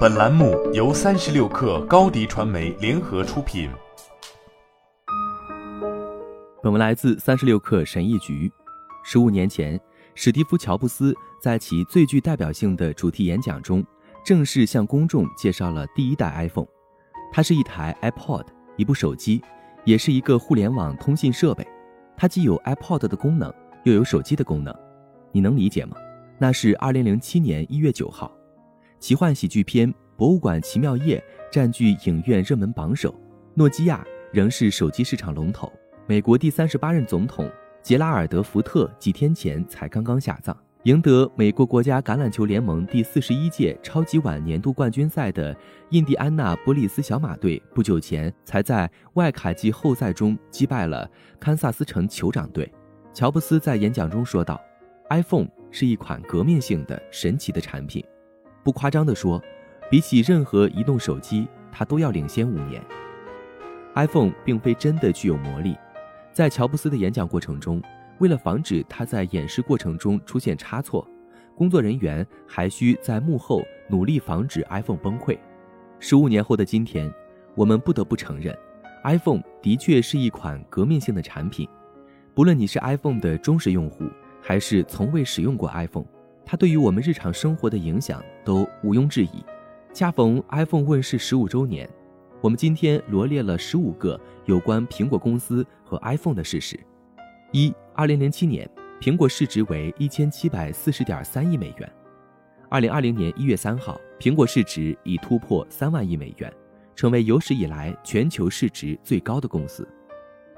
本栏目由三十六氪高低传媒联合出品。本文来自三十六氪神译局。十五年前，史蒂夫·乔布斯在其最具代表性的主题演讲中，正式向公众介绍了第一代 iPhone。它是一台 iPod，一部手机，也是一个互联网通信设备。它既有 iPod 的功能，又有手机的功能。你能理解吗？那是二零零七年一月九号，奇幻喜剧片《博物馆奇妙夜》占据影院热门榜首，诺基亚仍是手机市场龙头。美国第三十八任总统杰拉尔德·福特几天前才刚刚下葬。赢得美国国家橄榄球联盟第四十一届超级碗年度冠军赛的印第安纳波利斯小马队，不久前才在外卡季后赛中击败了堪萨斯城酋长队。乔布斯在演讲中说道：“iPhone 是一款革命性的、神奇的产品。不夸张地说，比起任何移动手机，它都要领先五年。iPhone 并非真的具有魔力。在乔布斯的演讲过程中。”为了防止他在演示过程中出现差错，工作人员还需在幕后努力防止 iPhone 崩溃。十五年后的今天，我们不得不承认，iPhone 的确是一款革命性的产品。不论你是 iPhone 的忠实用户，还是从未使用过 iPhone，它对于我们日常生活的影响都毋庸置疑。恰逢 iPhone 问世十五周年，我们今天罗列了十五个有关苹果公司和 iPhone 的事实。一二零零七年，苹果市值为一千七百四十点三亿美元。二零二零年一月三号，苹果市值已突破三万亿美元，成为有史以来全球市值最高的公司。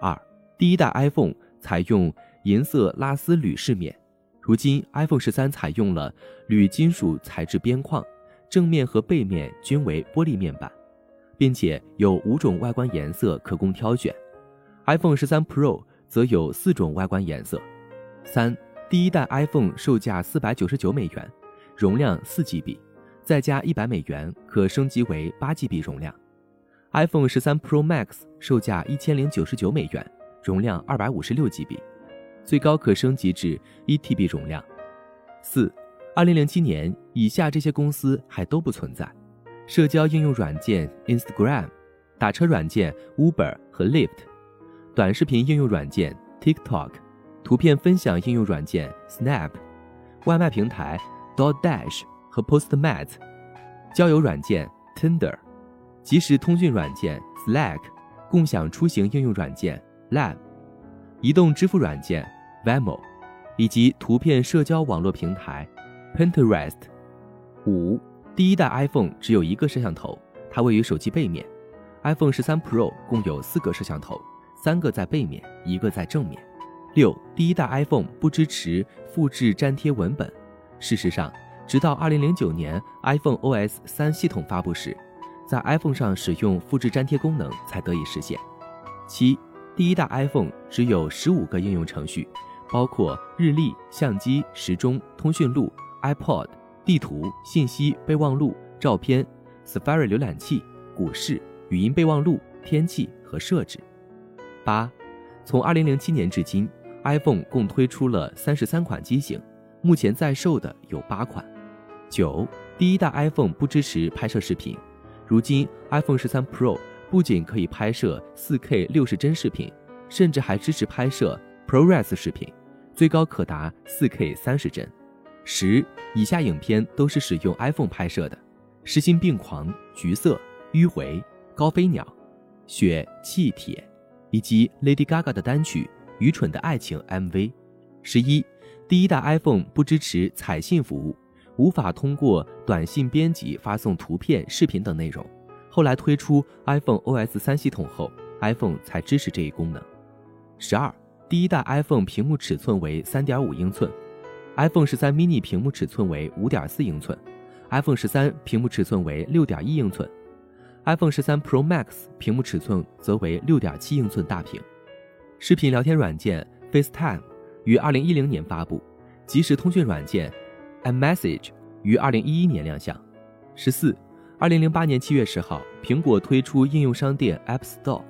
二，第一代 iPhone 采用银色拉丝铝饰面，如今 iPhone 十三采用了铝金属材质边框，正面和背面均为玻璃面板，并且有五种外观颜色可供挑选。iPhone 十三 Pro。则有四种外观颜色。三，第一代 iPhone 售价四百九十九美元，容量四 GB，再加一百美元可升级为八 GB 容量。iPhone 十三 Pro Max 售价一千零九十九美元，容量二百五十六 GB，最高可升级至一 TB 容量。四，二零零七年以下这些公司还都不存在：社交应用软件 Instagram，打车软件 Uber 和 Lyft。短视频应用软件 TikTok，图片分享应用软件 Snap，外卖平台 DoorDash 和 Postmates，交友软件 Tinder，即时通讯软件 Slack，共享出行应用软件 Lab，移动支付软件 v e m o 以及图片社交网络平台 Pinterest。五，第一代 iPhone 只有一个摄像头，它位于手机背面。iPhone 十三 Pro 共有四个摄像头。三个在背面，一个在正面。六，第一代 iPhone 不支持复制粘贴文本。事实上，直到2009年 iPhone OS 三系统发布时，在 iPhone 上使用复制粘贴功能才得以实现。七，第一代 iPhone 只有十五个应用程序，包括日历、相机、时钟、通讯录、iPod、地图、信息备忘录、照片、Safari 浏览器、股市、语音备忘录、天气和设置。八，从二零零七年至今，iPhone 共推出了三十三款机型，目前在售的有八款。九，第一代 iPhone 不支持拍摄视频，如今 iPhone 十三 Pro 不仅可以拍摄四 K 六十帧视频，甚至还支持拍摄 ProRes 视频，最高可达四 K 三十帧。十，以下影片都是使用 iPhone 拍摄的：失心病狂、橘色、迂回、高飞鸟、雪、气铁。以及 Lady Gaga 的单曲《愚蠢的爱情》MV。十一，第一代 iPhone 不支持彩信服务，无法通过短信编辑发送图片、视频等内容。后来推出 iPhone OS 三系统后，iPhone 才支持这一功能。十二，第一代 iPhone 屏幕尺寸为三点五英寸，iPhone 十三 mini 屏幕尺寸为五点四英寸，iPhone 十三屏幕尺寸为六点一英寸。iPhone 十三 Pro Max 屏幕尺寸则为六点七英寸大屏。视频聊天软件 FaceTime 于二零一零年发布，即时通讯软件 iMessage 于二零一一年亮相。十四，二零零八年七月十号，苹果推出应用商店 App Store，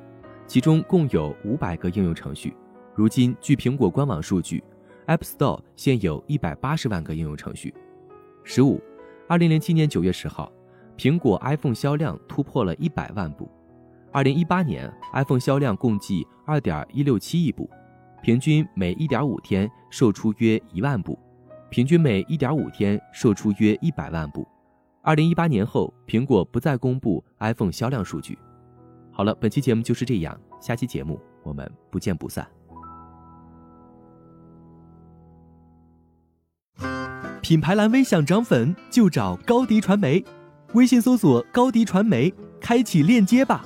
其中共有五百个应用程序。如今，据苹果官网数据，App Store 现有一百八十万个应用程序。十五，二零零七年九月十号。苹果 iPhone 销量突破了一百万部。二零一八年，iPhone 销量共计二点一六七亿部，平均每一点五天售出约一万部，平均每一点五天售出约一百万部。二零一八年后，苹果不再公布 iPhone 销量数据。好了，本期节目就是这样，下期节目我们不见不散。品牌蓝 V 想涨粉就找高迪传媒，微信搜索高迪传媒，开启链接吧。